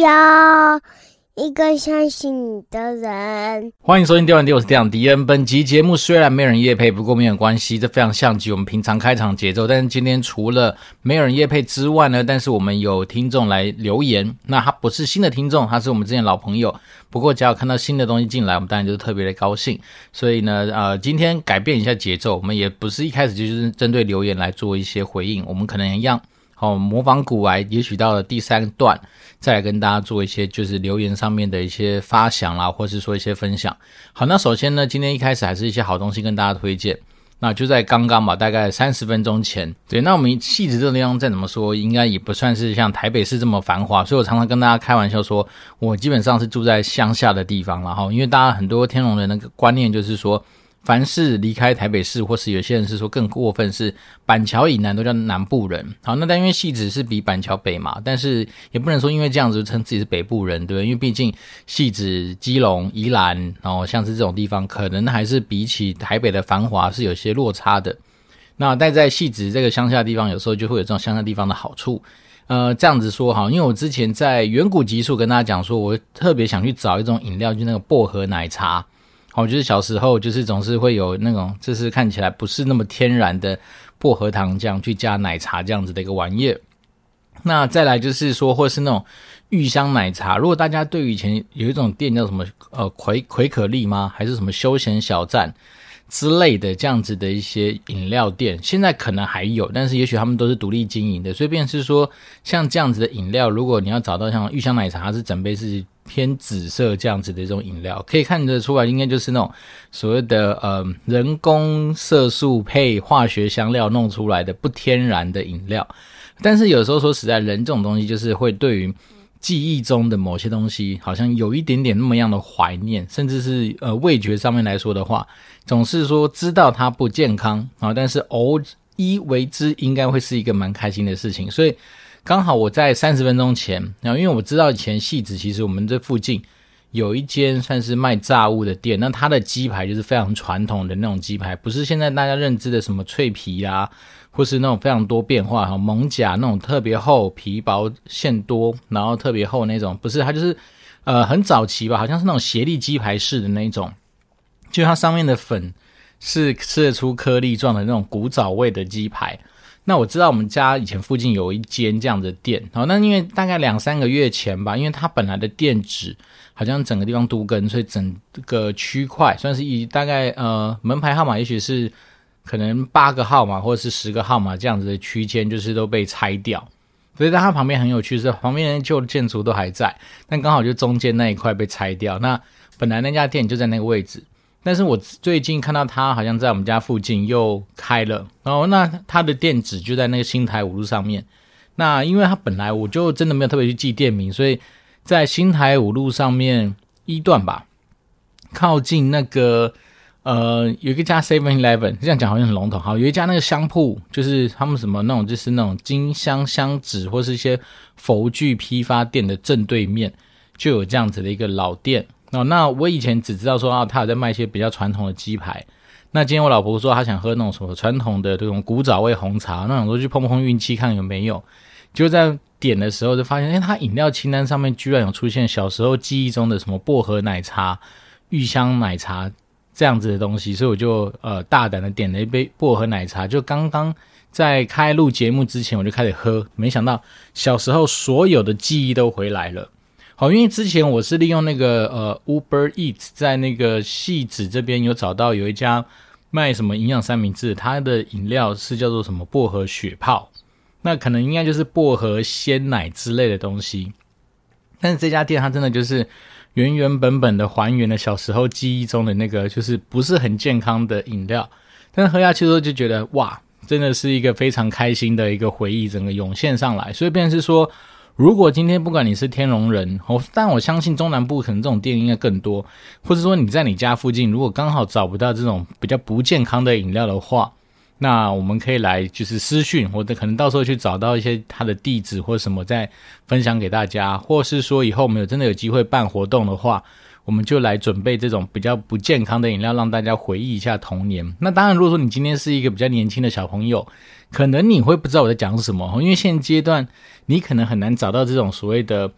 要。一个相信你的人。欢迎收听《电玩店》，我是店长迪恩。本集节目虽然没有人业配，不过没有关系，这非常像极我们平常开场节奏。但是今天除了没有人业配之外呢，但是我们有听众来留言。那他不是新的听众，他是我们之前老朋友。不过只要看到新的东西进来，我们当然就是特别的高兴。所以呢，呃，今天改变一下节奏，我们也不是一开始就是针对留言来做一些回应，我们可能一样。好，模仿古来，也许到了第三段，再来跟大家做一些就是留言上面的一些发想啦，或是说一些分享。好，那首先呢，今天一开始还是一些好东西跟大家推荐。那就在刚刚吧，大概三十分钟前。对，那我们汐止这个地方再怎么说，应该也不算是像台北市这么繁华，所以我常常跟大家开玩笑说，我基本上是住在乡下的地方了哈。因为大家很多天龙人的观念就是说。凡是离开台北市，或是有些人是说更过分，是板桥以南都叫南部人。好，那但因为汐止是比板桥北嘛，但是也不能说因为这样子称自己是北部人，对不对？因为毕竟汐止、基隆、宜兰，然后像是这种地方，可能还是比起台北的繁华是有些落差的。那但在汐止这个乡下地方，有时候就会有这种乡下地方的好处。呃，这样子说哈，因为我之前在远古集数跟大家讲说，我特别想去找一种饮料，就那个薄荷奶茶。我就是小时候，就是总是会有那种，就是看起来不是那么天然的薄荷糖浆去加奶茶这样子的一个玩意儿。那再来就是说，或是那种玉香奶茶。如果大家对以前有一种店叫什么呃魁魁可丽吗？还是什么休闲小站之类的这样子的一些饮料店，现在可能还有，但是也许他们都是独立经营的。所以便是说，像这样子的饮料，如果你要找到像玉香奶茶，它是整杯是。偏紫色这样子的一种饮料，可以看得出来，应该就是那种所谓的呃人工色素配化学香料弄出来的不天然的饮料。但是有时候说实在，人这种东西就是会对于记忆中的某些东西，好像有一点点那么样的怀念，甚至是呃味觉上面来说的话，总是说知道它不健康啊，但是偶一为之，应该会是一个蛮开心的事情，所以。刚好我在三十分钟前，然后因为我知道以前戏子其实我们这附近有一间算是卖炸物的店，那它的鸡排就是非常传统的那种鸡排，不是现在大家认知的什么脆皮啊，或是那种非常多变化哈蒙甲那种特别厚皮薄馅多，然后特别厚那种，不是它就是呃很早期吧，好像是那种协力鸡排式的那种，就它上面的粉是吃得出颗粒状的那种古早味的鸡排。那我知道我们家以前附近有一间这样的店，好，那因为大概两三个月前吧，因为它本来的店址好像整个地方都跟，所以整个区块算是以大概呃门牌号码，也许是可能八个号码或者是十个号码这样子的区间，就是都被拆掉。所以在它旁边很有趣是，旁边的旧建筑都还在，但刚好就中间那一块被拆掉。那本来那家店就在那个位置。但是我最近看到他好像在我们家附近又开了，然后那他的店址就在那个新台五路上面。那因为他本来我就真的没有特别去记店名，所以在新台五路上面一段吧，靠近那个呃有一家 Seven Eleven，这样讲好像很笼统。好，有一家那个香铺，就是他们什么那种就是那种金香香纸或是一些佛具批发店的正对面，就有这样子的一个老店。哦，那我以前只知道说啊，他有在卖一些比较传统的鸡排。那今天我老婆说她想喝那种什么传统的这种古早味红茶，那想说去碰碰运气看有没有。就在点的时候就发现，哎，他饮料清单上面居然有出现小时候记忆中的什么薄荷奶茶、玉香奶茶这样子的东西，所以我就呃大胆的点了一杯薄荷奶茶。就刚刚在开录节目之前，我就开始喝，没想到小时候所有的记忆都回来了。好，因为之前我是利用那个呃 Uber Eat，在那个戏子这边有找到有一家卖什么营养三明治，它的饮料是叫做什么薄荷雪泡，那可能应该就是薄荷鲜奶之类的东西。但是这家店它真的就是原原本本的还原了小时候记忆中的那个就是不是很健康的饮料，但是喝下去之后就觉得哇，真的是一个非常开心的一个回忆，整个涌现上来，所以便是说。如果今天不管你是天龙人，哦，但我相信中南部可能这种店应该更多，或者说你在你家附近，如果刚好找不到这种比较不健康的饮料的话，那我们可以来就是私讯，或者可能到时候去找到一些他的地址或什么再分享给大家，或是说以后我们有真的有机会办活动的话，我们就来准备这种比较不健康的饮料，让大家回忆一下童年。那当然，如果说你今天是一个比较年轻的小朋友，可能你会不知道我在讲什么，因为现阶段你可能很难找到这种所谓的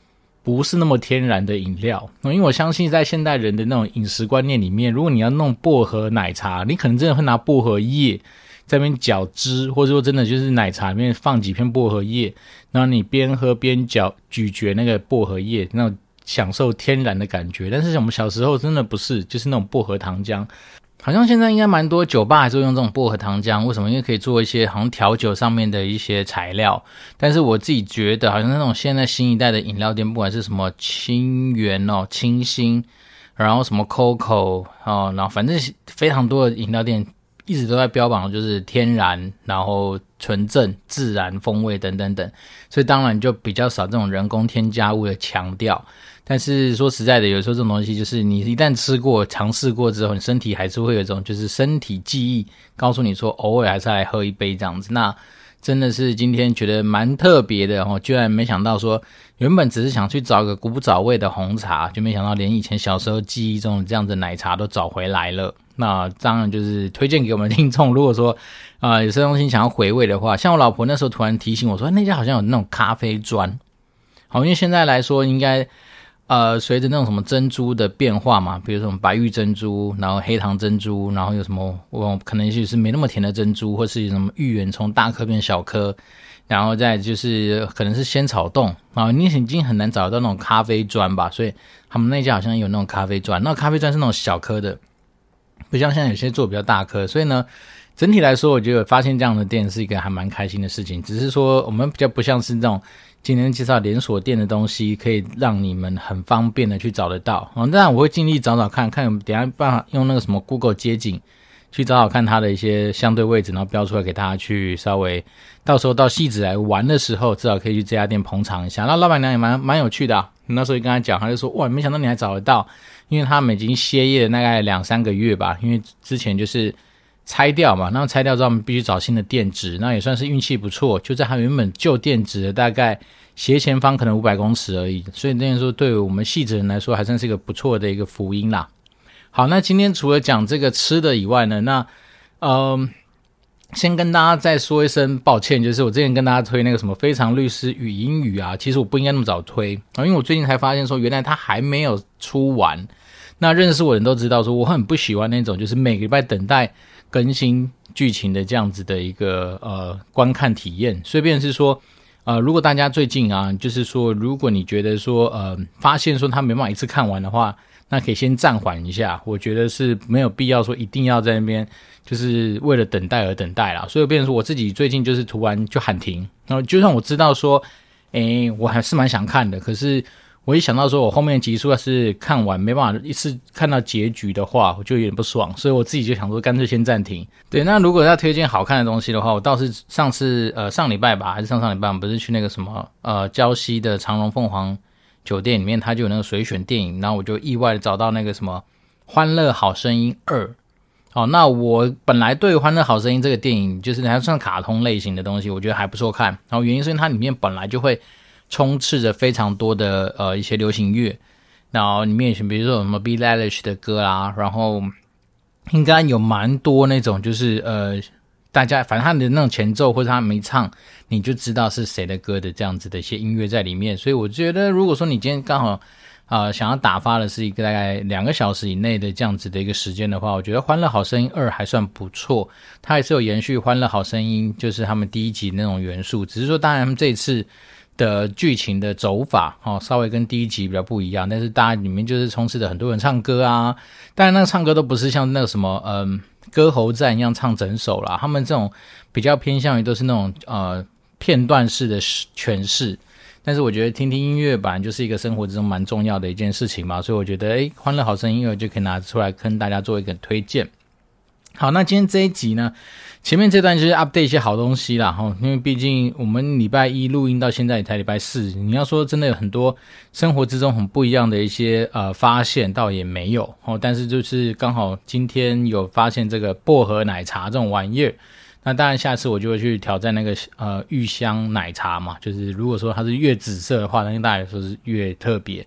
不是那么天然的饮料。因为我相信在现代人的那种饮食观念里面，如果你要弄薄荷奶茶，你可能真的会拿薄荷叶在那边搅汁，或者说真的就是奶茶里面放几片薄荷叶，然后你边喝边嚼咀嚼那个薄荷叶，那种。享受天然的感觉，但是我们小时候真的不是，就是那种薄荷糖浆，好像现在应该蛮多酒吧还是会用这种薄荷糖浆。为什么？因为可以做一些好像调酒上面的一些材料。但是我自己觉得，好像那种现在新一代的饮料店，不管是什么清源哦、清新，然后什么 COCO 哦，然后反正非常多的饮料店一直都在标榜就是天然，然后纯正、自然风味等等等，所以当然就比较少这种人工添加物的强调。但是说实在的，有时候这种东西就是你一旦吃过、尝试过之后，你身体还是会有一种就是身体记忆，告诉你说偶尔还是来喝一杯这样子。那真的是今天觉得蛮特别的哦，居然没想到说原本只是想去找个古早味的红茶，就没想到连以前小时候记忆中的这样子奶茶都找回来了。那当然就是推荐给我们听众，如果说啊、有些东西想要回味的话，像我老婆那时候突然提醒我说，那家好像有那种咖啡砖，好，因为现在来说应该。呃，随着那种什么珍珠的变化嘛，比如说什么白玉珍珠，然后黑糖珍珠，然后有什么我可能就是没那么甜的珍珠，或是什么芋圆从大颗变小颗，然后再就是可能是仙草冻啊，你已经很难找到那种咖啡砖吧，所以他们那家好像有那种咖啡砖，那咖啡砖是那种小颗的，不像现在有些做比较大颗，所以呢，整体来说，我觉得发现这样的店是一个还蛮开心的事情，只是说我们比较不像是那种。今天介绍连锁店的东西，可以让你们很方便的去找得到。嗯，当然我会尽力找找看看，等下办法用那个什么 Google 街景去找找看它的一些相对位置，然后标出来给大家去稍微，到时候到汐止来玩的时候，至少可以去这家店捧场一下。那老板娘也蛮蛮有趣的啊，那时候就跟他讲，他就说哇，没想到你还找得到，因为他们已经歇业了大概两三个月吧，因为之前就是。拆掉嘛，那拆掉之后，我们必须找新的电池，那也算是运气不错，就在他原本旧电池的大概斜前方可能五百公尺而已，所以那样说对于我们汐止人来说，还算是一个不错的一个福音啦。好，那今天除了讲这个吃的以外呢，那嗯、先跟大家再说一声抱歉，就是我之前跟大家推那个什么非常律师语音语啊，其实我不应该那么早推啊，因为我最近才发现说，原来它还没有出完。那认识我的人都知道说，我很不喜欢那种就是每个礼拜等待。更新剧情的这样子的一个呃观看体验，所以便是说，呃，如果大家最近啊，就是说，如果你觉得说呃发现说他没办法一次看完的话，那可以先暂缓一下。我觉得是没有必要说一定要在那边就是为了等待而等待啦。所以便是说我自己最近就是突然就喊停，然后就算我知道说，诶，我还是蛮想看的，可是。我一想到说，我后面集数要是看完没办法一次看到结局的话，我就有点不爽，所以我自己就想说，干脆先暂停。对，那如果要推荐好看的东西的话，我倒是上次呃上礼拜吧，还是上上礼拜，不是去那个什么呃礁溪的长隆凤凰酒店里面，它就有那个随选电影，然后我就意外的找到那个什么《欢乐好声音二》。哦，那我本来对《欢乐好声音》这个电影就是还算卡通类型的东西，我觉得还不错看。然后原因是因为它里面本来就会。充斥着非常多的呃一些流行乐，然后里面比如说什么 Billie Eilish 的歌啦，然后应该有蛮多那种就是呃大家反正他的那种前奏或者他没唱，你就知道是谁的歌的这样子的一些音乐在里面。所以我觉得如果说你今天刚好啊、呃、想要打发的是一个大概两个小时以内的这样子的一个时间的话，我觉得《欢乐好声音二》还算不错，它还是有延续《欢乐好声音》就是他们第一集那种元素，只是说当然他们这次。的剧情的走法哦，稍微跟第一集比较不一样，但是大家里面就是充斥着很多人唱歌啊，当然那个唱歌都不是像那个什么嗯歌喉战一样唱整首啦，他们这种比较偏向于都是那种呃片段式的诠释，但是我觉得听听音乐版就是一个生活之中蛮重要的一件事情嘛，所以我觉得诶，欢乐好声音乐就可以拿出来跟大家做一个推荐。好，那今天这一集呢，前面这段就是 update 一些好东西啦，哈，因为毕竟我们礼拜一录音到现在也才礼拜四，你要说真的有很多生活之中很不一样的一些呃发现，倒也没有哦，但是就是刚好今天有发现这个薄荷奶茶这种玩意儿，那当然，下次我就会去挑战那个呃玉香奶茶嘛。就是如果说它是越紫色的话，那大家说是越特别。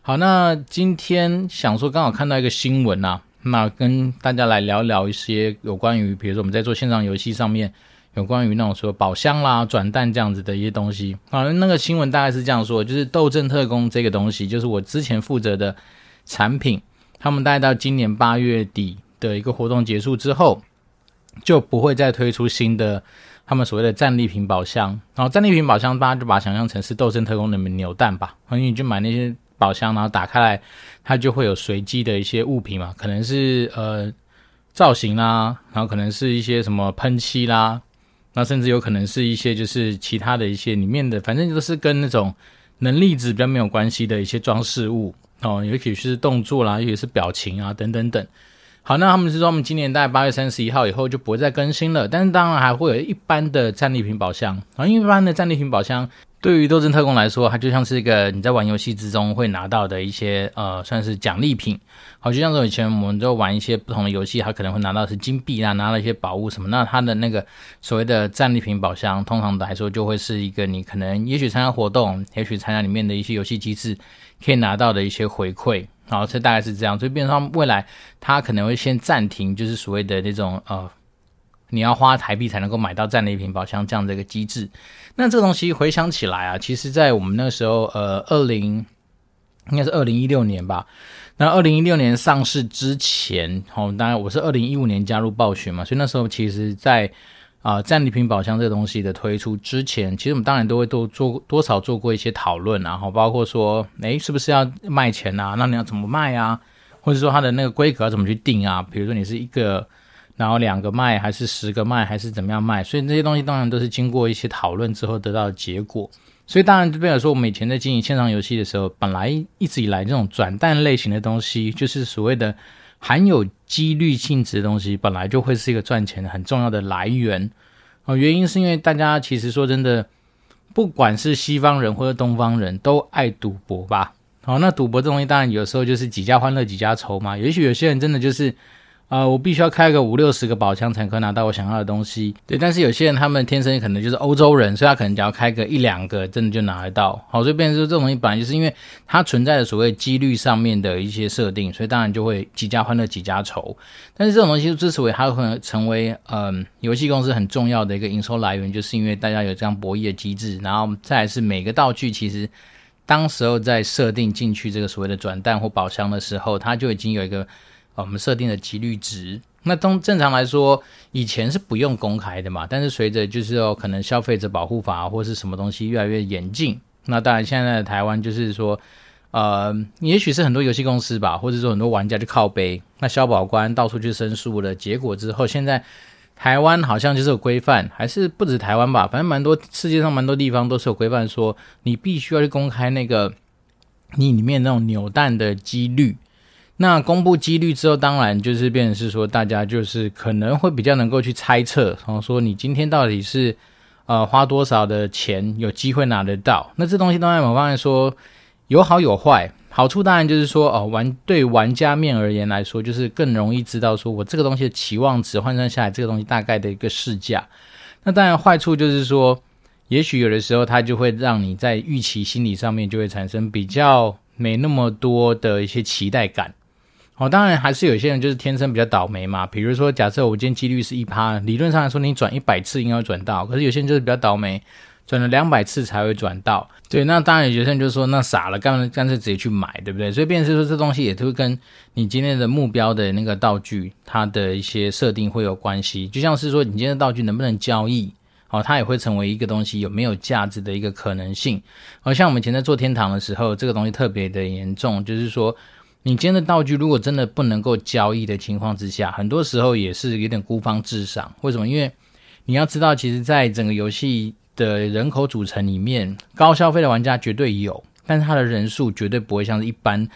好，那今天想说刚好看到一个新闻啊，那跟大家来聊聊一些有关于，比如说我们在做线上游戏上面有关于那种说宝箱啦、转蛋这样子的一些东西。好，那个新闻大概是这样说，就是斗阵特工这个东西，就是我之前负责的产品，他们大概到今年八月底的一个活动结束之后。就不会再推出新的他们所谓的战利品宝箱，然后战利品宝箱大家就把它想象成是斗阵特攻的扭蛋吧，然后你就买那些宝箱，然后打开来，它就会有随机的一些物品嘛，可能是呃造型啦，然后可能是一些什么喷漆啦，那甚至有可能是一些就是其他的一些里面的，反正都是跟那种能力值比较没有关系的一些装饰物哦，尤其是动作啦，尤其是表情啊等等等。好，那他们是说，我们今年大概八月三十一号以后就不会再更新了，但是当然还会有一般的战利品宝箱啊，因为一般的战利品宝箱对于斗争特工来说，它就像是一个你在玩游戏之中会拿到的一些呃，算是奖励品。好，就像是以前我们都玩一些不同的游戏，它可能会拿到是金币啊，拿到一些宝物什么，那它的那个所谓的战利品宝箱，通常来说就会是一个你可能也许参加活动，也许参加里面的一些游戏机制可以拿到的一些回馈。好，这大概是这样，所以变成未来它可能会先暂停，就是所谓的那种呃，你要花台币才能够买到战利品宝箱这样的一个机制。那这个东西回想起来啊，其实在我们那时候，呃，二零应该是二零一六年吧。那二零一六年上市之前，好，当然我是二零一五年加入暴雪嘛，所以那时候其实在。啊，战利品宝箱这个东西的推出之前，其实我们当然都会多做多少做过一些讨论，然后包括说，诶，是不是要卖钱啊？那你要怎么卖啊？或者说它的那个规格要怎么去定啊？比如说你是一个，然后两个卖，还是十个卖，还是怎么样卖？所以这些东西当然都是经过一些讨论之后得到的结果。所以当然就比如说，我们以前在经营线上游戏的时候，本来一直以来这种转蛋类型的东西，就是所谓的。含有几率性质的东西本来就会是一个赚钱很重要的来源呃。原因是因为大家其实说真的，不管是西方人或者东方人都爱赌博吧。好，那赌博这东西当然有时候就是几家欢乐几家愁嘛。也许有些人真的就是。啊、呃，我必须要开个五六十个宝箱才可以拿到我想要的东西。对，但是有些人他们天生可能就是欧洲人，所以他可能只要开个一两个，真的就拿得到。好，所以变成说这种东西本来就是因为它存在的所谓几率上面的一些设定，所以当然就会几家欢乐几家愁。但是这种东西之所以它会成为嗯游戏公司很重要的一个营收来源，就是因为大家有这样博弈的机制，然后再来是每个道具其实当时候在设定进去这个所谓的转蛋或宝箱的时候，它就已经有一个。啊我们设定的几率值，那通正常来说，以前是不用公开的嘛。但是随着就是说，可能消费者保护法或是什么东西越来越严禁，那当然现在的台湾就是说，呃，也许是很多游戏公司吧，或者说很多玩家就靠背，那消保官到处去申诉了，结果之后，现在台湾好像就是有规范，还是不止台湾吧，反正蛮多世界上蛮多地方都是有规范，说你必须要去公开那个你里面那种扭蛋的几率。那公布几率之后，当然就是变成是说，大家就是可能会比较能够去猜测，然后说你今天到底是呃花多少的钱有机会拿得到。那这东西当然我刚才说有好有坏，好处当然就是说哦，玩对玩家面而言来说，就是更容易知道说我这个东西的期望值换算下来，这个东西大概的一个市价。那当然坏处就是说，也许有的时候它就会让你在预期心理上面就会产生比较没那么多的一些期待感。哦，当然还是有些人就是天生比较倒霉嘛。比如说，假设我今天几率是一趴，理论上来说你转一百次应该会转到，可是有些人就是比较倒霉，转了两百次才会转到。对，那当然有些人就说那傻了，干干脆直接去买，对不对？所以变是说这东西也都会跟你今天的目标的那个道具它的一些设定会有关系。就像是说你今天的道具能不能交易，哦，它也会成为一个东西有没有价值的一个可能性。而像我们以前在做天堂的时候，这个东西特别的严重，就是说。你今天的道具如果真的不能够交易的情况之下，很多时候也是有点孤芳自赏。为什么？因为你要知道，其实，在整个游戏的人口组成里面，高消费的玩家绝对有，但是他的人数绝对不会像是一般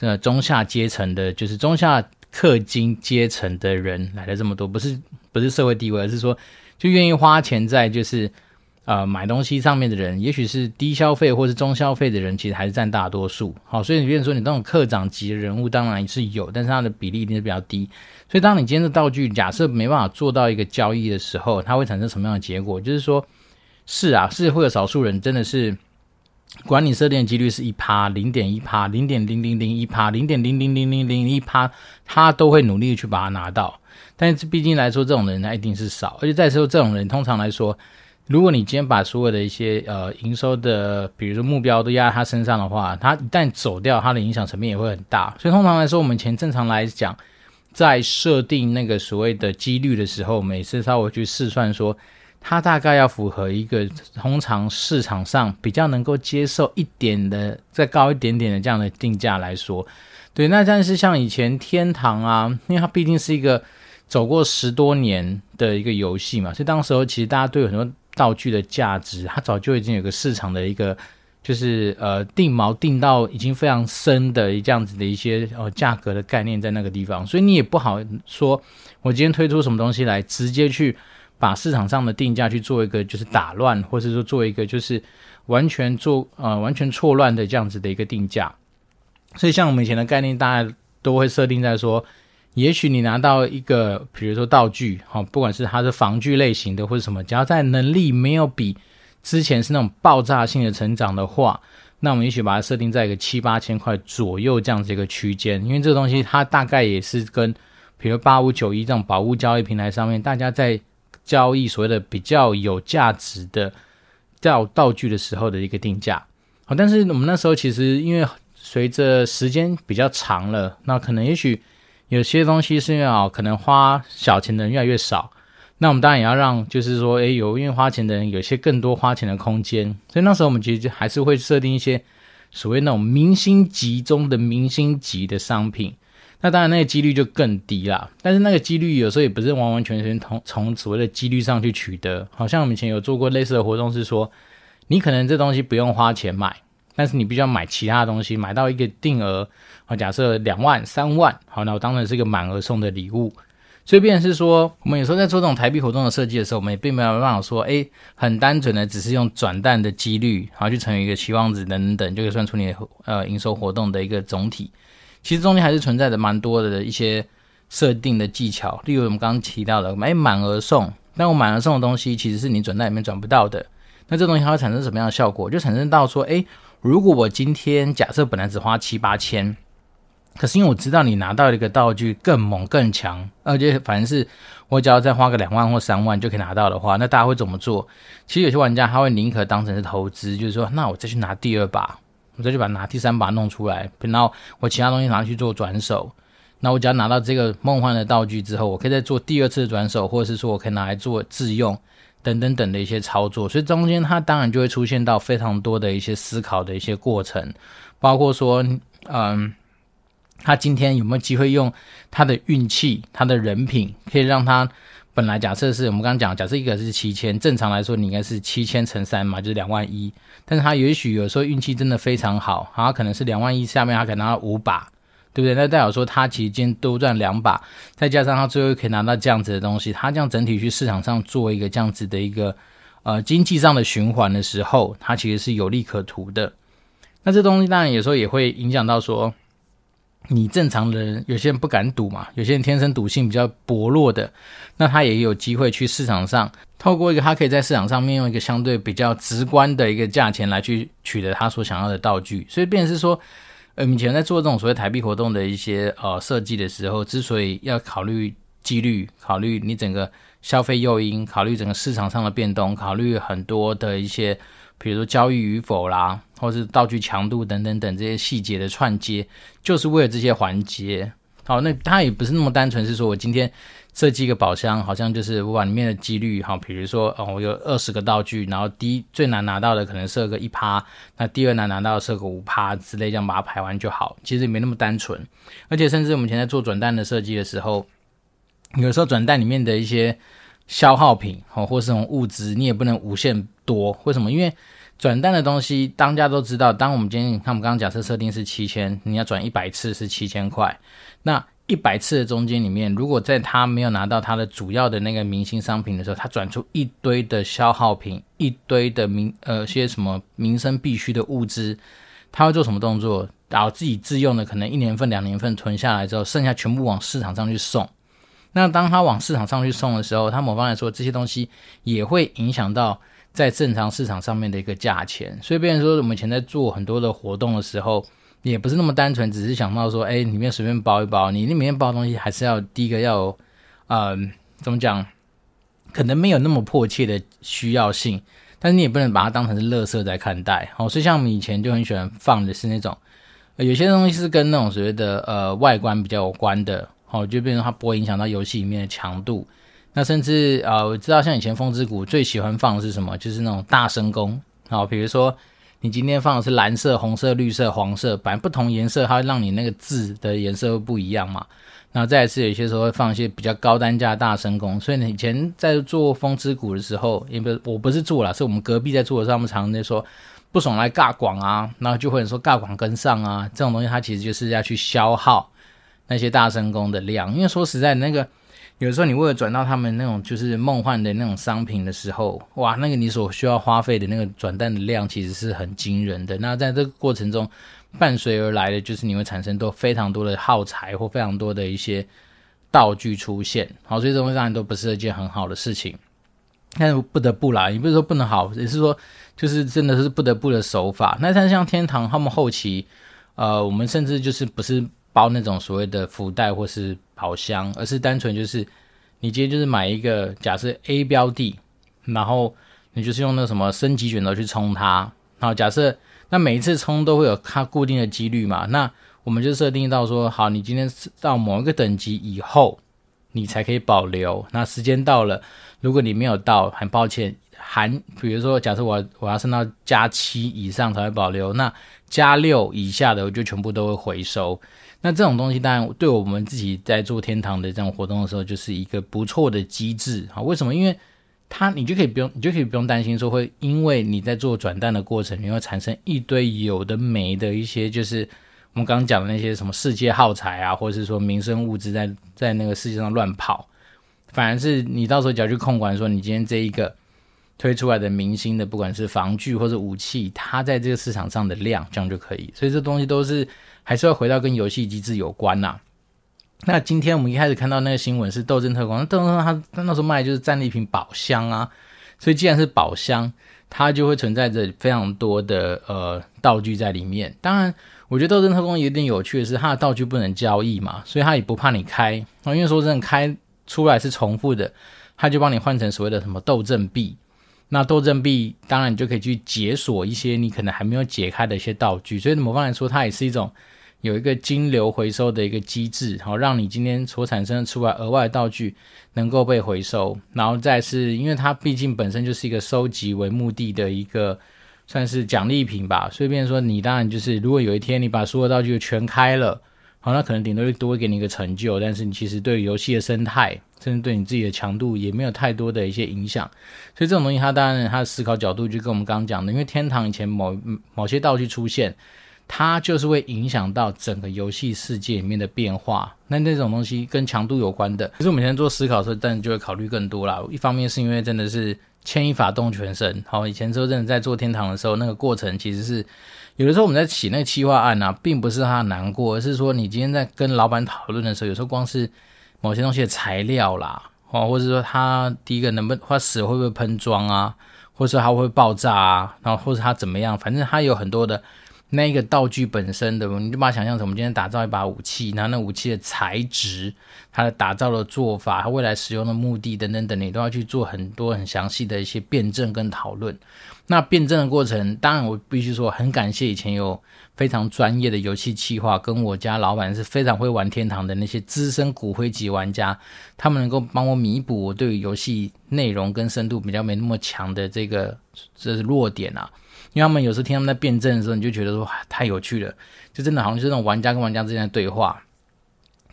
呃中下阶层的，就是中下氪金阶层的人来的这么多。不是不是社会地位，而是说就愿意花钱在就是呃买东西上面的人，也许是低消费或是中消费的人，其实还是占大多数。好，所以你比如说你这种课长级的人物，当然是有，但是它的比例一定是比较低。所以当你今天的道具假设没办法做到一个交易的时候，它会产生什么样的结果？就是说，是啊，是会有少数人真的是。管理设定的几率是一趴、零点一趴、零点零零零一趴、零点零零零零零一趴，他都会努力去把它拿到。但是毕竟来说，这种人他一定是少，而且再说这种人，通常来说，如果你今天把所有的一些呃营收的，比如说目标都压在他身上的话，他一旦走掉，他的影响层面也会很大。所以通常来说，我们以前正常来讲，在设定那个所谓的几率的时候，每次稍微去试算说。它大概要符合一个通常市场上比较能够接受一点的，再高一点点的这样的定价来说，对。那但是像以前天堂啊，因为它毕竟是一个走过十多年的一个游戏嘛，所以当时候其实大家对很多道具的价值，它早就已经有个市场的一个就是呃定锚定到已经非常深的这样子的一些呃价格的概念在那个地方，所以你也不好说我今天推出什么东西来直接去。把市场上的定价去做一个就是打乱，或者说做一个就是完全做呃完全错乱的这样子的一个定价。所以像我们以前的概念，大家都会设定在说，也许你拿到一个比如说道具，哈，不管是它是防具类型的或者什么，只要在能力没有比之前是那种爆炸性的成长的话，那我们也许把它设定在一个七八千块左右这样子一个区间，因为这个东西它大概也是跟比如八五九一这种宝物交易平台上面，大家在交易所谓的比较有价值的道道具的时候的一个定价，好，但是我们那时候其实因为随着时间比较长了，那可能也许有些东西是因为啊，可能花小钱的人越来越少，那我们当然也要让就是说，诶，有因为花钱的人有些更多花钱的空间，所以那时候我们其实还是会设定一些所谓那种明星级中的明星级的商品。那当然，那个几率就更低啦。但是那个几率有时候也不是完完全全从从所谓的几率上去取得。好像我们以前有做过类似的活动，是说你可能这东西不用花钱买，但是你必须要买其他的东西，买到一个定额。好，假设两万、三万，好，那我当然是一个满额送的礼物。所以，便是说，我们有时候在做这种台币活动的设计的时候，我们也并没有办法说，诶，很单纯的只是用转蛋的几率，然后，去乘以一个期望值等等，就可以算出你呃营收活动的一个总体。其实中间还是存在着蛮多的一些设定的技巧，例如我们刚刚提到的，买满额送，但我满额送的东西其实是你转蛋里面转不到的，那这东西它会产生什么样的效果？就产生到说，诶，如果我今天假设本来只花七八千，可是因为我知道你拿到一个道具更猛更强，而且反正是我只要再花个两万或三万就可以拿到的话，那大家会怎么做？其实有些玩家他会宁可当成是投资，就是说，那我再去拿第二把。我再去把拿第三把弄出来，然后我其他东西拿去做转手。那我只要拿到这个梦幻的道具之后，我可以再做第二次的转手，或者是说我可以拿来做自用等等等的一些操作。所以中间它当然就会出现到非常多的一些思考的一些过程，包括说，嗯，他今天有没有机会用他的运气、他的人品，可以让他。本来假设是我们刚刚讲，假设一个是七千，正常来说你应该是七千乘三嘛，就是两万一。但是他也许有时候运气真的非常好，他可能是两万一下面他可能拿五把，对不对？那代表说他其实今天多赚两把，再加上他最后可以拿到这样子的东西，他这样整体去市场上做一个这样子的一个呃经济上的循环的时候，他其实是有利可图的。那这东西当然有时候也会影响到说。你正常人，有些人不敢赌嘛，有些人天生赌性比较薄弱的，那他也有机会去市场上，透过一个他可以在市场上面用一个相对比较直观的一个价钱来去取得他所想要的道具，所以变成是说，呃，以前在做这种所谓台币活动的一些呃设计的时候，之所以要考虑几率，考虑你整个消费诱因，考虑整个市场上的变动，考虑很多的一些。比如说交易与否啦，或是道具强度等等等这些细节的串接，就是为了这些环节。好，那它也不是那么单纯，是说我今天设计一个宝箱，好像就是我把里面的几率，哈，比如说哦，我有二十个道具，然后第一最难拿到的可能设个一趴，那第二难拿到设个五趴之类，这样把它排完就好。其实也没那么单纯，而且甚至我们现在做转蛋的设计的时候，有时候转蛋里面的一些。消耗品哦，或是这种物资，你也不能无限多。为什么？因为转蛋的东西，大家都知道。当我们今天看，我们刚刚假设设定是七千，你要转一百次是七千块。那一百次的中间里面，如果在他没有拿到他的主要的那个明星商品的时候，他转出一堆的消耗品，一堆的民呃些什么民生必需的物资，他会做什么动作？然后自己自用的可能一年份、两年份囤下来之后，剩下全部往市场上去送。那当他往市场上去送的时候，他某方来说，这些东西也会影响到在正常市场上面的一个价钱。所以，变成说我们以前在做很多的活动的时候，也不是那么单纯，只是想到说，哎，里面随便包一包，你那里面包东西还是要第一个要有，呃，怎么讲，可能没有那么迫切的需要性，但是你也不能把它当成是垃圾在看待。好，所以像我们以前就很喜欢放的是那种，有些东西是跟那种所谓的呃外观比较有关的。哦，就变成它不会影响到游戏里面的强度。那甚至啊、我知道像以前风之谷最喜欢放的是什么？就是那种大声公。好，比如说你今天放的是蓝色、红色、绿色、黄色，反正不同颜色，它会让你那个字的颜色会不一样嘛。然后再来是有些时候会放一些比较高单价大声公。所以你以前在做风之谷的时候，因为我不是做了，是我们隔壁在做的时候，他们常常在说不爽来尬广啊，然后就会说尬广跟上啊，这种东西它其实就是要去消耗。那些大声公的量，因为说实在，那个有时候你为了转到他们那种就是梦幻的那种商品的时候，哇，那个你所需要花费的那个转蛋的量其实是很惊人的。那在这个过程中，伴随而来的就是你会产生多非常多的耗材或非常多的一些道具出现。好，所以这东西当然都不是一件很好的事情。但不得不啦，也不是说不能好，也是说就是真的是不得不的手法。那像像天堂他们后期，呃，我们甚至就是不是。包那种所谓的福袋或是宝箱，而是单纯就是你今天就是买一个假设 A 标的，然后你就是用那什么升级卷轴去冲它，然后假设那每一次冲都会有它固定的几率嘛，那我们就设定到说，好，你今天到某一个等级以后，你才可以保留。那时间到了，如果你没有到，很抱歉，含比如说假设我我要升到加七以上才会保留，那加六以下的我就全部都会回收。那这种东西当然对我们自己在做天堂的这种活动的时候，就是一个不错的机制啊。为什么？因为它你就可以不用，你就可以不用担心说会因为你在做转蛋的过程，你会产生一堆有的没的一些，就是我们刚刚讲的那些什么世界耗材啊，或者是说民生物资在在那个世界上乱跑。反而是你到时候只要去控管说，你今天这一个推出来的明星的，不管是防具或者武器，它在这个市场上的量，这样就可以。所以这东西都是。还是要回到跟游戏机制有关呐、啊。那今天我们一开始看到那个新闻是斗争特工，斗争特工他那时候卖就是战利品宝箱啊，所以既然是宝箱，它就会存在着非常多的呃道具在里面。当然，我觉得斗争特工有点有趣的是，它的道具不能交易嘛，所以它也不怕你开。因为说真的，开出来是重复的，它就帮你换成所谓的什么斗阵币。那斗阵币当然你就可以去解锁一些你可能还没有解开的一些道具，所以某方来说，它也是一种。有一个金流回收的一个机制，好让你今天所产生出来额外道具能够被回收，然后再是因为它毕竟本身就是一个收集为目的的一个算是奖励品吧，所以变成说你当然就是如果有一天你把所有道具全开了，好，那可能顶多多给你一个成就，但是你其实对游戏的生态，甚至对你自己的强度也没有太多的一些影响，所以这种东西它当然它的思考角度就跟我们刚刚讲的，因为天堂以前某某些道具出现。它就是会影响到整个游戏世界里面的变化，那那种东西跟强度有关的。其实我们现在做思考的时候，当然就会考虑更多啦。一方面是因为真的是牵一发动全身，好，以前时候真的在做天堂的时候，那个过程其实是有的时候我们在写那个企划案啊，并不是他难过，而是说你今天在跟老板讨论的时候，有时候光是某些东西的材料啦，哦，或者说他第一个能不能，他死会不会喷装啊，或者说它会不会爆炸啊，然后或者它怎么样，反正它有很多的。那一个道具本身的，你就把它想象成我们今天打造一把武器，然后那武器的材质、它的打造的做法、它未来使用的目的等等等，你都要去做很多很详细的一些辩证跟讨论。那辩证的过程，当然我必须说很感谢以前有非常专业的游戏企划，跟我家老板是非常会玩天堂的那些资深骨灰级玩家，他们能够帮我弥补我对于游戏内容跟深度比较没那么强的这个这是弱点啊。因为他们有时候听他们在辩证的时候，你就觉得说太有趣了，就真的好像是那种玩家跟玩家之间的对话。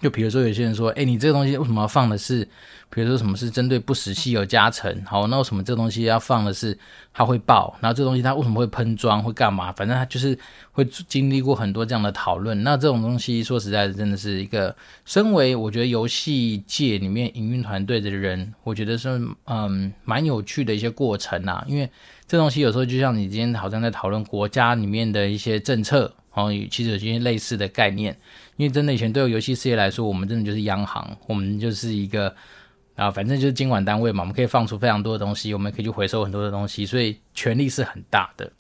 就比如说有些人说，哎，你这个东西为什么要放的是？比如说什么是针对不死稀有加成，好，那为什么这个东西要放的是它会爆？然后这东西它为什么会喷装，会干嘛？反正它就是会经历过很多这样的讨论。那这种东西说实在的，真的是一个身为我觉得游戏界里面营运团队的人，我觉得是嗯蛮有趣的一些过程啊。因为这东西有时候就像你今天好像在讨论国家里面的一些政策，哦，其实有些类似的概念。因为真的以前对游戏事业来说，我们真的就是央行，我们就是一个。啊，反正就是监管单位嘛，我们可以放出非常多的东西，我们可以去回收很多的东西，所以权力是很大的。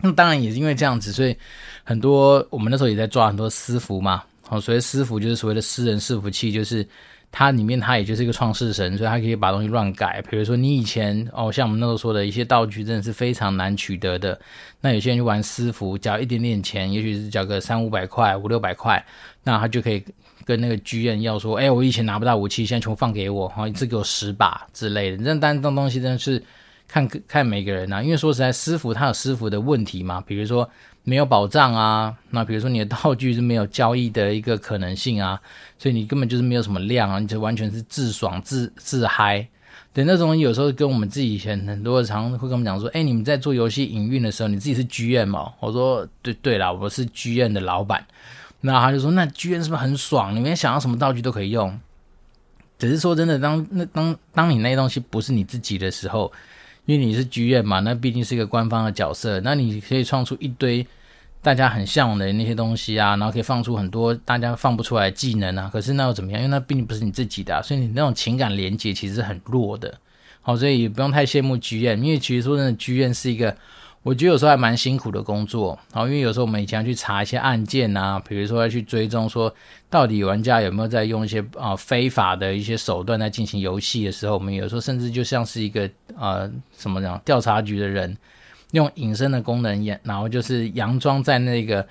那当然也是因为这样子，所以很多我们那时候也在抓很多私服嘛。好，所谓私服就是所谓的私人伺服器，就是它里面它也就是一个创世神，所以它可以把东西乱改。比如说你以前哦，像我们那时候说的一些道具真的是非常难取得的，那有些人就玩私服，交一点点钱，也许是交个三五百块、五六百块，那他就可以。跟那个剧院要说，哎、我以前拿不到武器，现在全部放给我，好，一次给我十把之类的。这单这种东西真的是看看每个人、啊，因为说实在，私服它有私服的问题嘛，比如说没有保障啊，那比如说你的道具是没有交易的一个可能性啊，所以你根本就是没有什么量啊，你就完全是自爽自自嗨。对，那种有时候跟我们自己以前很多常会跟我们讲说，哎、你们在做游戏营运的时候，你自己是剧院嘛？我说，对对啦，我是剧院的老板。那他就说：“那剧院是不是很爽？里面想要什么道具都可以用。只是说真的，当那当当你那些东西不是你自己的时候，因为你是剧院嘛，那毕竟是一个官方的角色，那你可以创出一堆大家很向往的那些东西啊，然后可以放出很多大家放不出来技能啊。可是那又怎么样？因为那毕竟不是你自己的，所以你那种情感连接其实是很弱的。好，所以也不用太羡慕剧院，因为其实说真的，剧院是一个。”我觉得有时候还蛮辛苦的工作，然后因为有时候我们以前去查一些案件啊，比如说要去追踪说到底玩家有没有在用一些啊、非法的一些手段在进行游戏的时候，我们有时候甚至就像是一个呃什么讲调查局的人，用隐身的功能，然后就是佯装在那个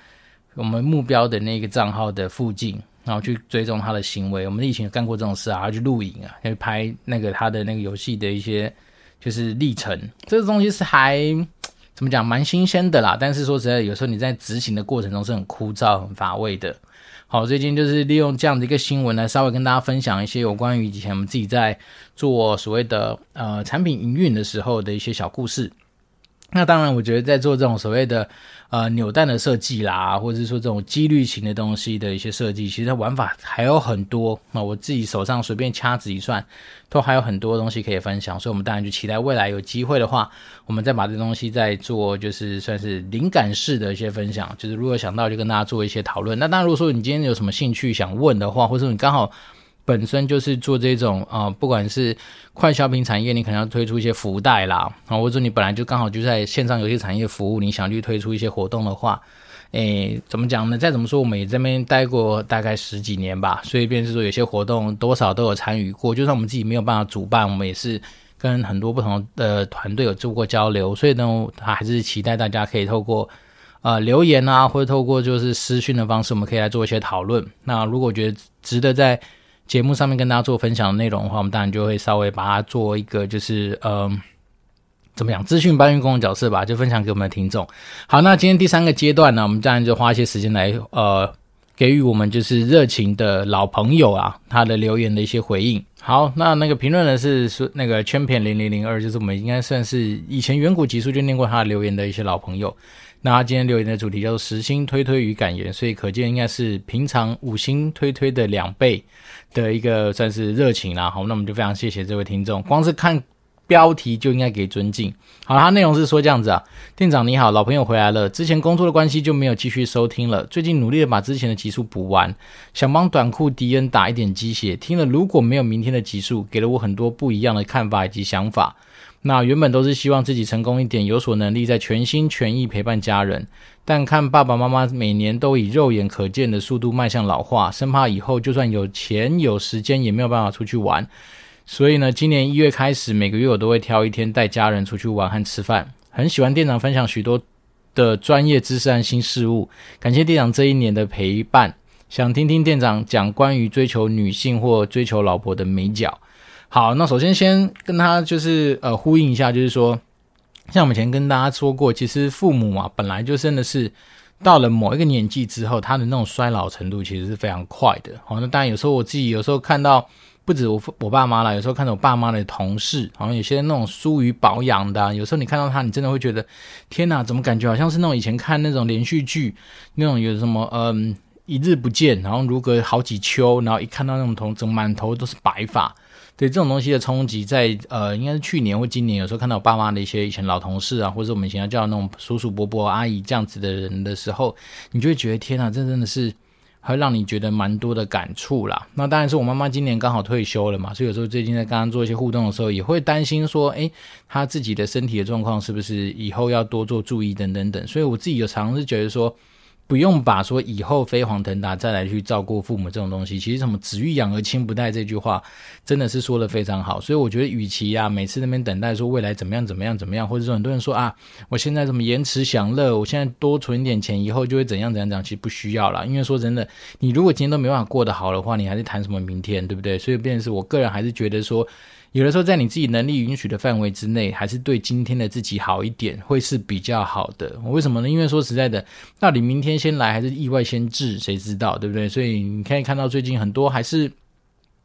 我们目标的那个账号的附近，然后去追踪他的行为。我们以前干过这种事啊，要去录影啊，要去拍那个他的那个游戏的一些就是历程，这个东西是还。怎么讲，蛮新鲜的啦，但是说实在，有时候你在执行的过程中是很枯燥、很乏味的。好，最近就是利用这样的一个新闻来稍微跟大家分享一些有关于以前我们自己在做所谓的呃产品营运的时候的一些小故事。那当然，我觉得在做这种所谓的呃扭蛋的设计啦，或者是说这种几率型的东西的一些设计，其实玩法还有很多。那我自己手上随便掐指一算，都还有很多东西可以分享。所以，我们当然就期待未来有机会的话，我们再把这东西再做，就是算是灵感式的一些分享。就是如果想到，就跟大家做一些讨论。那当然，如果说你今天有什么兴趣想问的话，或者你刚好。本身就是做这种啊、不管是快消品产业，你可能要推出一些福袋啦，啊，或者说你本来就刚好就在线上游戏产业服务，你想去推出一些活动的话，诶，怎么讲呢？再怎么说，我们也这边待过大概十几年吧，所以便是说有些活动多少都有参与过，就算我们自己没有办法主办，我们也是跟很多不同的团队有做过交流，所以呢，他还是期待大家可以透过呃留言啊，或者透过就是私讯的方式，我们可以来做一些讨论。那如果觉得值得在节目上面跟大家做分享的内容的话，我们当然就会稍微把它做一个，就是嗯，怎么样，资讯搬运工的角色吧，就分享给我们的听众。好，那今天第三个阶段呢，我们当然就花一些时间来呃，给予我们就是热情的老朋友啊，他的留言的一些回应。好，那那个评论呢是说那个圈片零零零二，就是我们应该算是以前远古集数就念过他留言的一些老朋友。那他今天留言的主题叫做十星推推与感言，所以可见应该是平常五星推推的两倍的一个算是热情啦。好，那我们就非常谢谢这位听众，光是看标题就应该给尊敬。好，他内容是说这样子啊，店长你好，老朋友回来了，之前工作的关系就没有继续收听了，最近努力的把之前的集数补完，想帮短裤迪恩打一点鸡血，听了如果没有明天的集数，给了我很多不一样的看法以及想法。那原本都是希望自己成功一点，有所能力，再全心全意陪伴家人。但看爸爸妈妈每年都以肉眼可见的速度迈向老化，生怕以后就算有钱有时间也没有办法出去玩。所以呢，今年一月开始，每个月我都会挑一天带家人出去玩和吃饭。很喜欢店长分享许多的专业知识和新事物，感谢店长这一年的陪伴。想听听店长讲关于追求女性或追求老婆的美角。好，那首先先跟他就是呃呼应一下，就是说，像我们以前跟大家说过，其实父母啊本来就真的是到了某一个年纪之后，他的那种衰老程度其实是非常快的。好，那当然有时候我自己有时候看到，不止我我爸妈啦，有时候看到我爸妈的同事，好像有些那种疏于保养的，有时候你看到他，你真的会觉得，天哪，怎么感觉好像是那种以前看那种连续剧，那种有什么嗯一日不见，然后如隔好几秋，然后一看到那种头，整满头都是白发。对这种东西的冲击在，呃，应该是去年或今年，有时候看到我爸妈的一些以前老同事啊，或者我们以前要叫那种叔叔伯伯、阿姨这样子的人的时候，你就会觉得天哪，这真的是会让你觉得蛮多的感触啦。那当然是我妈妈今年刚好退休了嘛，所以有时候最近在跟她做一些互动的时候，也会担心说，诶，她自己的身体的状况是不是以后要多做注意等等等。所以我自己有常常是觉得说。不用把说以后飞黄腾达再来去照顾父母这种东西，其实什么子欲养而亲不待这句话真的是说得非常好。所以我觉得，与其啊每次那边等待说未来怎么样怎么样怎么样，或者说很多人说啊，我现在怎么延迟享乐，我现在多存点钱，以后就会怎样怎样怎样，其实不需要啦。因为说真的，你如果今天都没办法过得好的话，你还是谈什么明天，对不对？所以，变成是我个人还是觉得说。有的时候，在你自己能力允许的范围之内，还是对今天的自己好一点，会是比较好的。为什么呢？因为说实在的，到底明天先来还是意外先至，谁知道，对不对？所以你可以看到，最近很多还是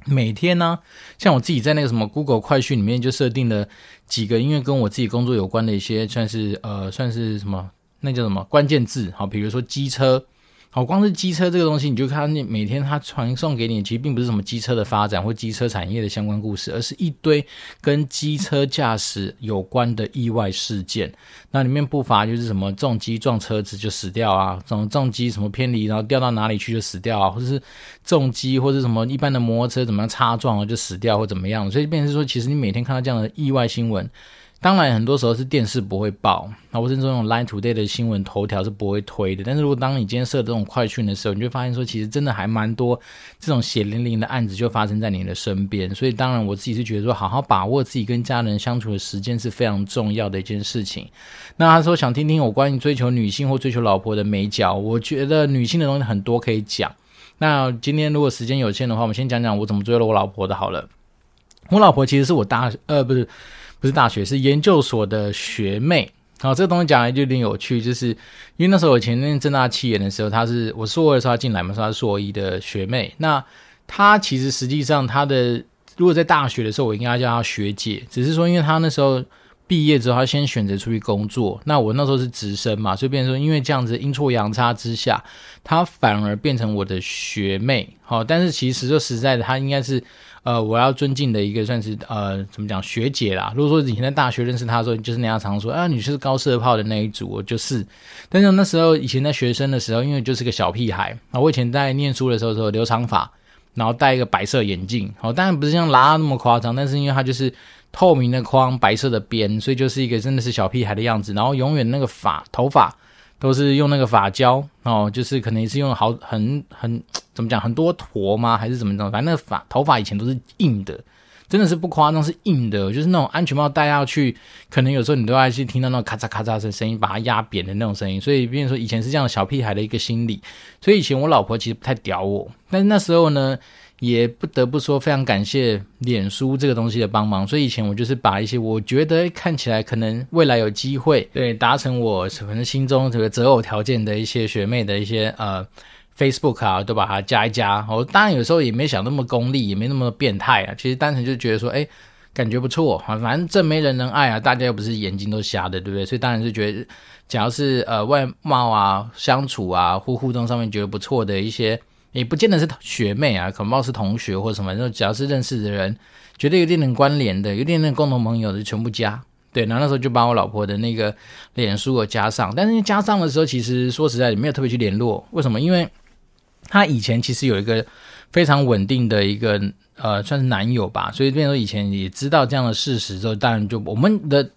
每天呢、像我自己在那个什么 Google 快讯里面就设定了几个，因为跟我自己工作有关的一些，算是呃，算是什么，那叫什么关键字，好，比如说机车。好，光是机车这个东西，你就看你每天它传送给你，其实并不是什么机车的发展或机车产业的相关故事，而是一堆跟机车驾驶有关的意外事件。那里面不乏就是什么重机撞车子就死掉啊，什么重机什么偏离然后掉到哪里去就死掉啊，或者是重机或者什么一般的摩托车怎么样擦撞了就死掉或怎么样。所以变成是说，其实你每天看到这样的意外新闻。当然，很多时候是电视不会报，那或者这种 Line Today 的新闻头条是不会推的。但是如果当你今天设这种快讯的时候，你就发现说，其实真的还蛮多这种血淋淋的案子就发生在你的身边。所以，当然我自己是觉得说，好好把握自己跟家人相处的时间是非常重要的一件事情。那他说想听听我关于追求女性或追求老婆的美角，我觉得女性的东西很多可以讲。那今天如果时间有限的话，我们先讲讲我怎么追了我老婆的好了。我老婆其实是我大呃不是。不是大学，是研究所的学妹。好，这个东西讲来就有点有趣，就是因为那时候我前念政大七研的时候，她是我硕二的时候她进来嘛，说她是硕一的学妹。那她其实实际上她的，如果在大学的时候，我应该叫她学姐，只是说因为她那时候毕业之后，她先选择出去工作。那我那时候是直升嘛，所以变成说，因为这样子阴错阳差之下，她反而变成我的学妹。好，但是其实说实在的，她应该是。呃，我要尊敬的一个算是呃，怎么讲学姐啦。如果说以前在大学认识她的时候，就是那样常说啊，你是高射炮的那一组，我就是。但是那时候以前在学生的时候，因为就是个小屁孩，我以前在念书的时候，时候留长发，然后戴一个白色眼镜，好，当然不是像拉那么夸张，但是因为它就是透明的框，白色的边，所以就是一个真的是小屁孩的样子。然后永远那个发头发。都是用那个发胶哦，就是可能也是用好很很怎么讲很多坨吗？还是怎么着？反正那个发头发以前都是硬的，真的是不夸张，是硬的。就是那种安全帽戴下去，可能有时候你都要去听到那种咔嚓咔嚓的声音，把它压扁的那种声音。所以，比如说以前是这样的小屁孩的一个心理。所以以前我老婆其实不太屌我，但那时候呢。也不得不说，非常感谢脸书这个东西的帮忙。所以以前我就是把一些我觉得看起来可能未来有机会对达成我可能心中这个择偶条件的一些学妹的一些呃 Facebook 啊，都把它加一加。我当然有时候也没想那么功利，也没那么变态啊。其实单纯就觉得说，哎，感觉不错啊。反正这没人能爱啊，大家又不是眼睛都瞎的，对不对？所以当然是觉得，假如是呃外貌啊、相处啊或互动上面觉得不错的一些。也不见得是学妹啊，可能是同学或什么，就只要是认识的人，觉得有点点关联的，有点点共同朋友的，全部加。对，然后那时候就把我老婆的那个脸书我加上，但是加上的时候，其实说实在也没有特别去联络。为什么？因为他以前其实有一个非常稳定的一个呃，算是男友吧，所以变成说以前也知道这样的事实之后，当然就我们的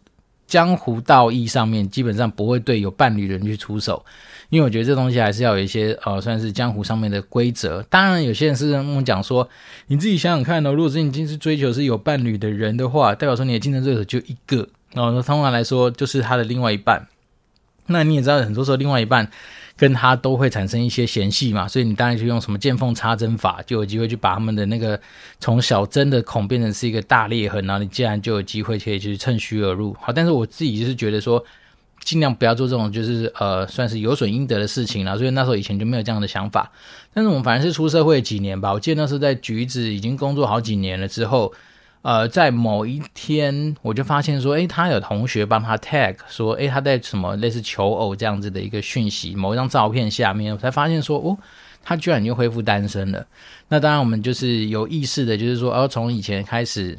江湖道义上面基本上不会对有伴侣的人去出手。因为我觉得这东西还是要有一些呃，算是江湖上面的规则。当然，有些人是跟我讲说，你自己想想看哦，如果是你今天是追求是有伴侣的人的话，代表说你的竞争对手就一个，然后通常来说就是他的另外一半。那你也知道，很多时候另外一半跟他都会产生一些嫌隙嘛，所以你当然就用什么见缝插针法，就有机会去把他们的那个从小针的孔变成是一个大裂痕，然后你既然就有机会可以去趁虚而入。好，但是我自己就是觉得说。尽量不要做这种就是呃算是有损应得的事情了。所以那时候以前就没有这样的想法。但是我们反正是出社会几年吧，我记得那时候在橘子已经工作好几年了之后。呃，在某一天，我就发现说，诶，他有同学帮他 tag 说，诶，他在什么类似求偶这样子的一个讯息，某一张照片下面，我才发现说，哦，他居然又恢复单身了。那当然，我们就是有意识的，就是说，哦，从以前开始，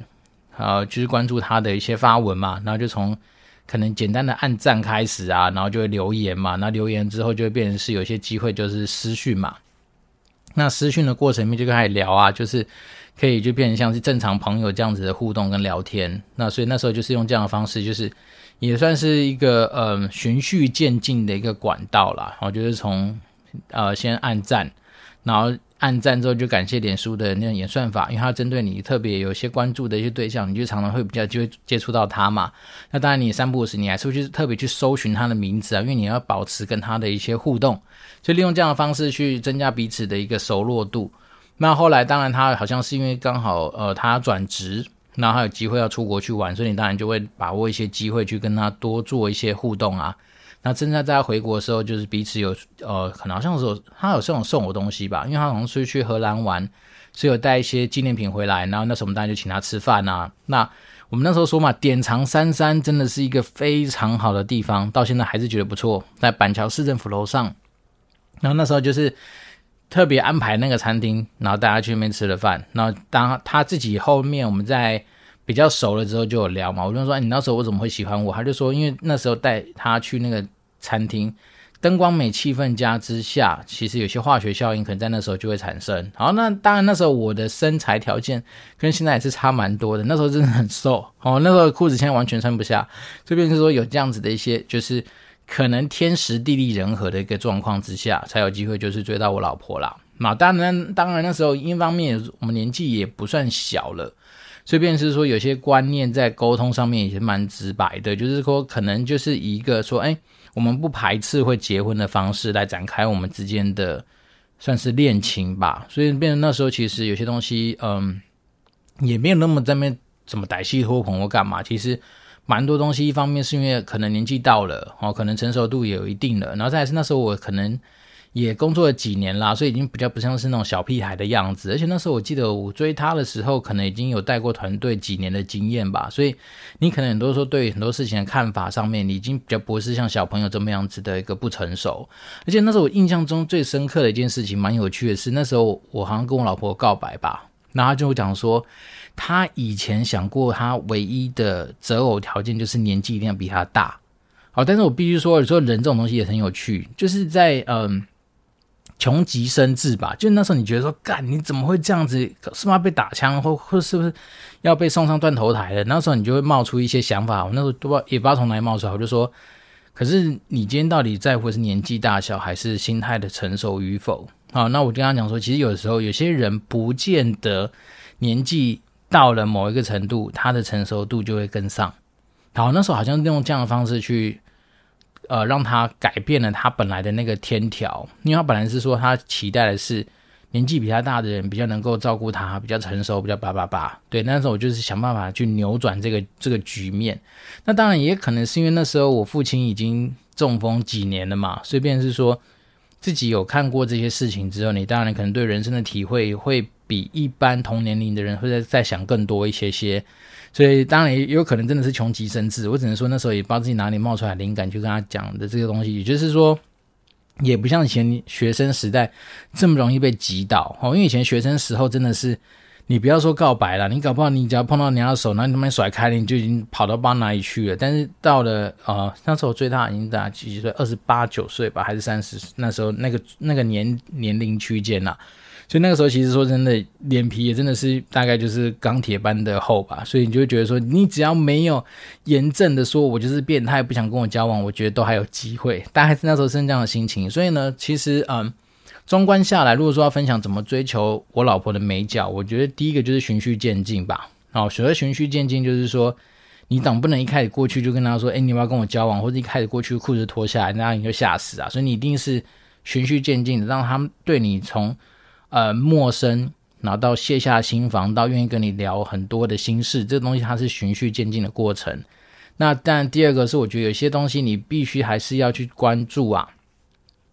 呃，就是关注他的一些发文嘛，然后就从可能简单的按赞开始啊，然后就会留言嘛，那留言之后就会变成是有些机会就是私讯嘛。那私讯的过程里面就开始聊啊，就是。可以就变成像是正常朋友这样子的互动跟聊天，那所以那时候就是用这样的方式，就是也算是一个嗯循序渐进的一个管道啦。然后就是从呃先按赞，然后按赞之后就感谢脸书的那种演算法，因为它针对你特别有些关注的一些对象，你就常常会比较就接触到他嘛。那当然你三不五时你还是会去特别去搜寻他的名字啊，因为你要保持跟他的一些互动，就利用这样的方式去增加彼此的一个熟络度。那后来，当然他好像是因为刚好，呃，他转职，然后他有机会要出国去玩，所以你当然就会把握一些机会去跟他多做一些互动啊。那正在在他回国的时候，就是彼此有，呃，可能好像是有他有这种送我东西吧，因为他好像是去荷兰玩，所以有带一些纪念品回来。然后那时候我们当然就请他吃饭啊。那我们那时候说嘛，典藏三山真的是一个非常好的地方，到现在还是觉得不错，在板桥市政府楼上。然后那时候就是。特别安排那个餐厅，然后大家去那边吃了饭。然后当他自己后面我们在比较熟了之后就有聊嘛，我就说：“，你那时候我怎么会喜欢我？”他就说：“因为那时候带他去那个餐厅，灯光美、气氛佳之下，其实有些化学效应可能在那时候就会产生。好，那当然那时候我的身材条件跟现在也是差蛮多的，那时候真的很瘦哦，那时候裤子现在完全穿不下。这边是说有这样子的一些就是。”可能天时地利人和的一个状况之下，才有机会就是追到我老婆啦。那当然，当然那时候一方面我们年纪也不算小了，所以便是说有些观念在沟通上面也是蛮直白的，就是说可能就是一个说，哎，我们不排斥会结婚的方式来展开我们之间的算是恋情吧。所以变成那时候其实有些东西，嗯，也没有那么在那边怎么歹戏拖棚或干嘛，其实。蛮多东西，一方面是因为可能年纪到了哦，可能成熟度也有一定了，然后再是那时候我可能也工作了几年啦，所以已经比较不像是那种小屁孩的样子。而且那时候我记得我追他的时候，可能已经有带过团队几年的经验吧，所以你可能很多时候对很多事情的看法上面，你已经比较不是像小朋友这么样子的一个不成熟。而且那时候我印象中最深刻的一件事情，蛮有趣的是，那时候我好像跟我老婆告白吧，然后他就讲说。他以前想过，他唯一的择偶条件就是年纪一定要比他大。好，但是我必须说，有时候人这种东西也很有趣，就是在嗯，穷极生智吧。就那时候你觉得说，干你怎么会这样子？是不是要被打枪，或或是不是要被送上断头台了？那时候你就会冒出一些想法。我那时候都不知道也不知道从哪里冒出来，我就说，可是你今天到底在乎的是年纪大小，还是心态的成熟与否？好，那我跟他讲说，其实有时候有些人不见得年纪。到了某一个程度，他的成熟度就会跟上。好，那时候好像用这样的方式去，呃，让他改变了他本来的那个天条，因为他本来是说他期待的是年纪比他大的人比较能够照顾他，比较成熟，比较叭叭叭。对，那时候我就是想办法去扭转这个这个局面。那当然也可能是因为那时候我父亲已经中风几年了嘛，所以便是说自己有看过这些事情之后，你当然可能对人生的体会会。比一般同年龄的人会在在想更多一些些，所以当然也有可能真的是穷极生智。我只能说那时候也不知道自己哪里冒出来灵感去跟他讲的这个东西，也就是说，也不像以前学生时代这么容易被击倒哦。因为以前学生时候真的是，你不要说告白了，你搞不好你只要碰到人家的手，然后你他妈甩开了，你就已经跑到不知道哪里去了。但是到了呃那时候我最大已经大几几岁，二十八九岁吧，还是三十？那时候那个那个年年龄区间呐。所以那个时候，其实说真的，脸皮也真的是大概就是钢铁般的厚吧。所以你就会觉得说，你只要没有严正的说我就是变态，不想跟我交往，我觉得都还有机会。大概是那时候是这样的心情。所以呢，其实嗯，纵观下来，如果说要分享怎么追求我老婆的美脚，我觉得第一个就是循序渐进吧。哦，所谓循序渐进，就是说你总不能一开始过去就跟她说，哎，你要不要跟我交往，或者一开始过去裤子脱下来，那样你就吓死啊。所以你一定是循序渐进的，让他们对你从。呃，陌生，然后到卸下心防，到愿意跟你聊很多的心事，这个东西它是循序渐进的过程。那当然，第二个是我觉得有些东西你必须还是要去关注啊。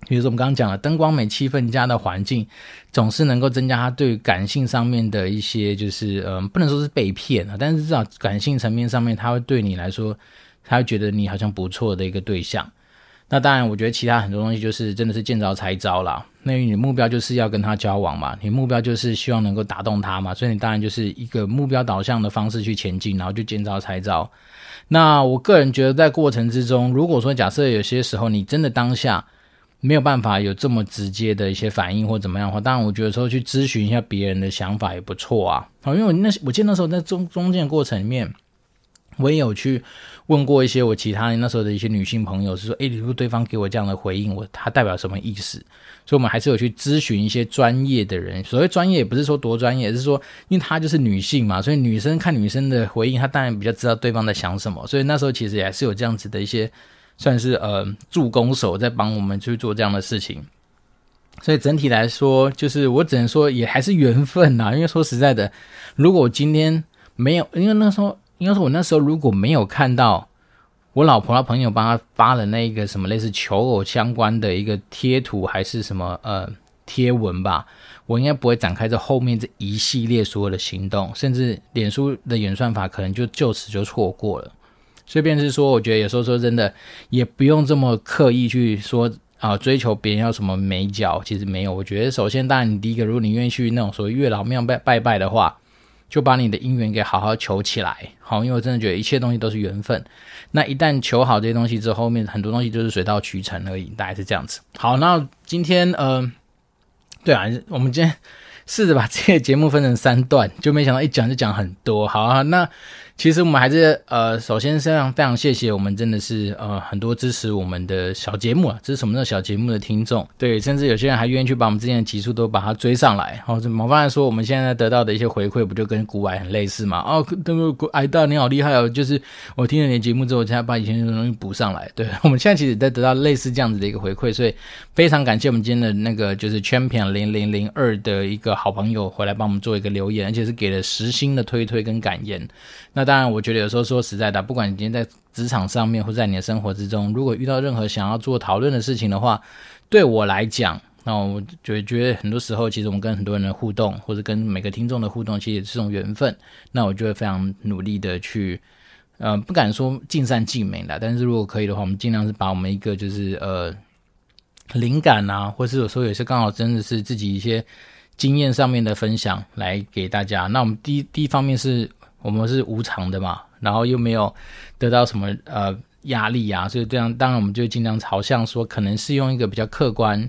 比如说我们刚刚讲了灯光美、气氛佳的环境，总是能够增加他对感性上面的一些，就是嗯，不能说是被骗啊，但是至少感性层面上面，他会对你来说，他会觉得你好像不错的一个对象。那当然，我觉得其他很多东西就是真的是见招拆招啦。那你的目标就是要跟他交往嘛，你目标就是希望能够打动他嘛，所以你当然就是一个目标导向的方式去前进，然后就见招拆招。那我个人觉得，在过程之中，如果说假设有些时候你真的当下没有办法有这么直接的一些反应或怎么样的话，当然我觉得说去咨询一下别人的想法也不错啊。好，因为我那我记得那时候在中中间的过程里面。我也有去问过一些我其他那时候的一些女性朋友，是说，诶，如果对方给我这样的回应，我他代表什么意思？所以，我们还是有去咨询一些专业的人。所谓专业，也不是说多专业，是说，因为她就是女性嘛，所以女生看女生的回应，她当然比较知道对方在想什么。所以那时候其实也还是有这样子的一些，算是呃助攻手在帮我们去做这样的事情。所以整体来说，就是我只能说，也还是缘分呐。因为说实在的，如果我今天没有，因为那时候。应该说，我那时候如果没有看到我老婆的朋友帮她发了那个什么类似求偶相关的一个贴图，还是什么呃贴文吧，我应该不会展开这后面这一系列所有的行动，甚至脸书的演算法可能就就此就错过了。所以便是说，我觉得有时候说真的，也不用这么刻意去说啊、追求别人要什么美角，其实没有。我觉得首先，当然你第一个，如果你愿意去那种所谓月老庙拜拜拜的话。就把你的姻缘给好好求起来，好，因为我真的觉得一切东西都是缘分。那一旦求好这些东西之后，后面很多东西就是水到渠成而已，大概是这样子。好，那今天呃，对啊，我们今天试着把这个节目分成三段，就没想到一讲就讲很多。好啊，那。其实我们还是呃，首先非常非常谢谢我们真的是呃很多支持我们的小节目啊，支持我们的小节目的听众，对，甚至有些人还愿意去把我们之前的集数都把它追上来。好、哦，这某方面说，我们现在得到的一些回馈，不就跟股癌很类似吗？哦，那个癌大你好厉害哦，就是我听了你的节目之后，我现在把以前的东西补上来。对，我们现在其实在得到类似这样子的一个回馈，所以非常感谢我们今天的那个就是 Champion 零零零二的一个好朋友回来帮我们做一个留言，而且是给了实心的推推跟感言。那当然，我觉得有时候说实在的，不管你今天在职场上面，或在你的生活之中，如果遇到任何想要做讨论的事情的话，对我来讲，那我就觉得很多时候，其实我们跟很多人的互动，或者跟每个听众的互动，其实也是种缘分。那我就会非常努力的去，呃，不敢说尽善尽美啦，但是如果可以的话，我们尽量是把我们一个就是呃灵感啊，或是有时候也是刚好真的是自己一些经验上面的分享来给大家。那我们第一第一方面是。我们是无偿的嘛，然后又没有得到什么呃压力啊，所以这样当然我们就尽量朝向说，可能是用一个比较客观，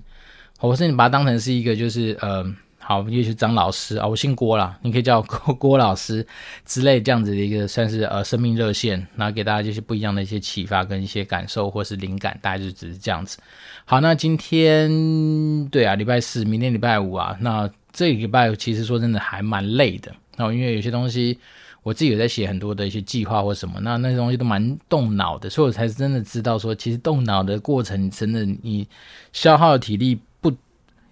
或是你把它当成是一个就是呃好，也许张老师啊，我姓郭啦，你可以叫郭郭老师之类这样子的一个算是呃生命热线，然后给大家就是不一样的一些启发跟一些感受或是灵感，大概就只是这样子。好，那今天对啊，礼拜四，明天礼拜五啊，那这个礼拜其实说真的还蛮累的，然后因为有些东西。我自己有在写很多的一些计划或什么，那那些东西都蛮动脑的，所以我才真的知道说，其实动脑的过程，真的你消耗的体力不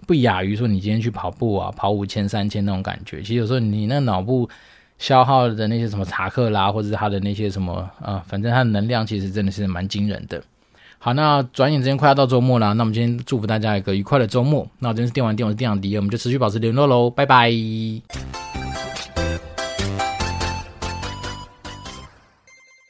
不亚于说你今天去跑步啊，跑五千、三千那种感觉。其实有时候你那脑部消耗的那些什么查克拉，或者是他的那些什么啊、反正他的能量其实真的是蛮惊人的。好，那转眼之间快要到周末了，那我们今天祝福大家一个愉快的周末。那我今天是电玩店，我是电养迪，我们就持续保持联络喽，拜拜。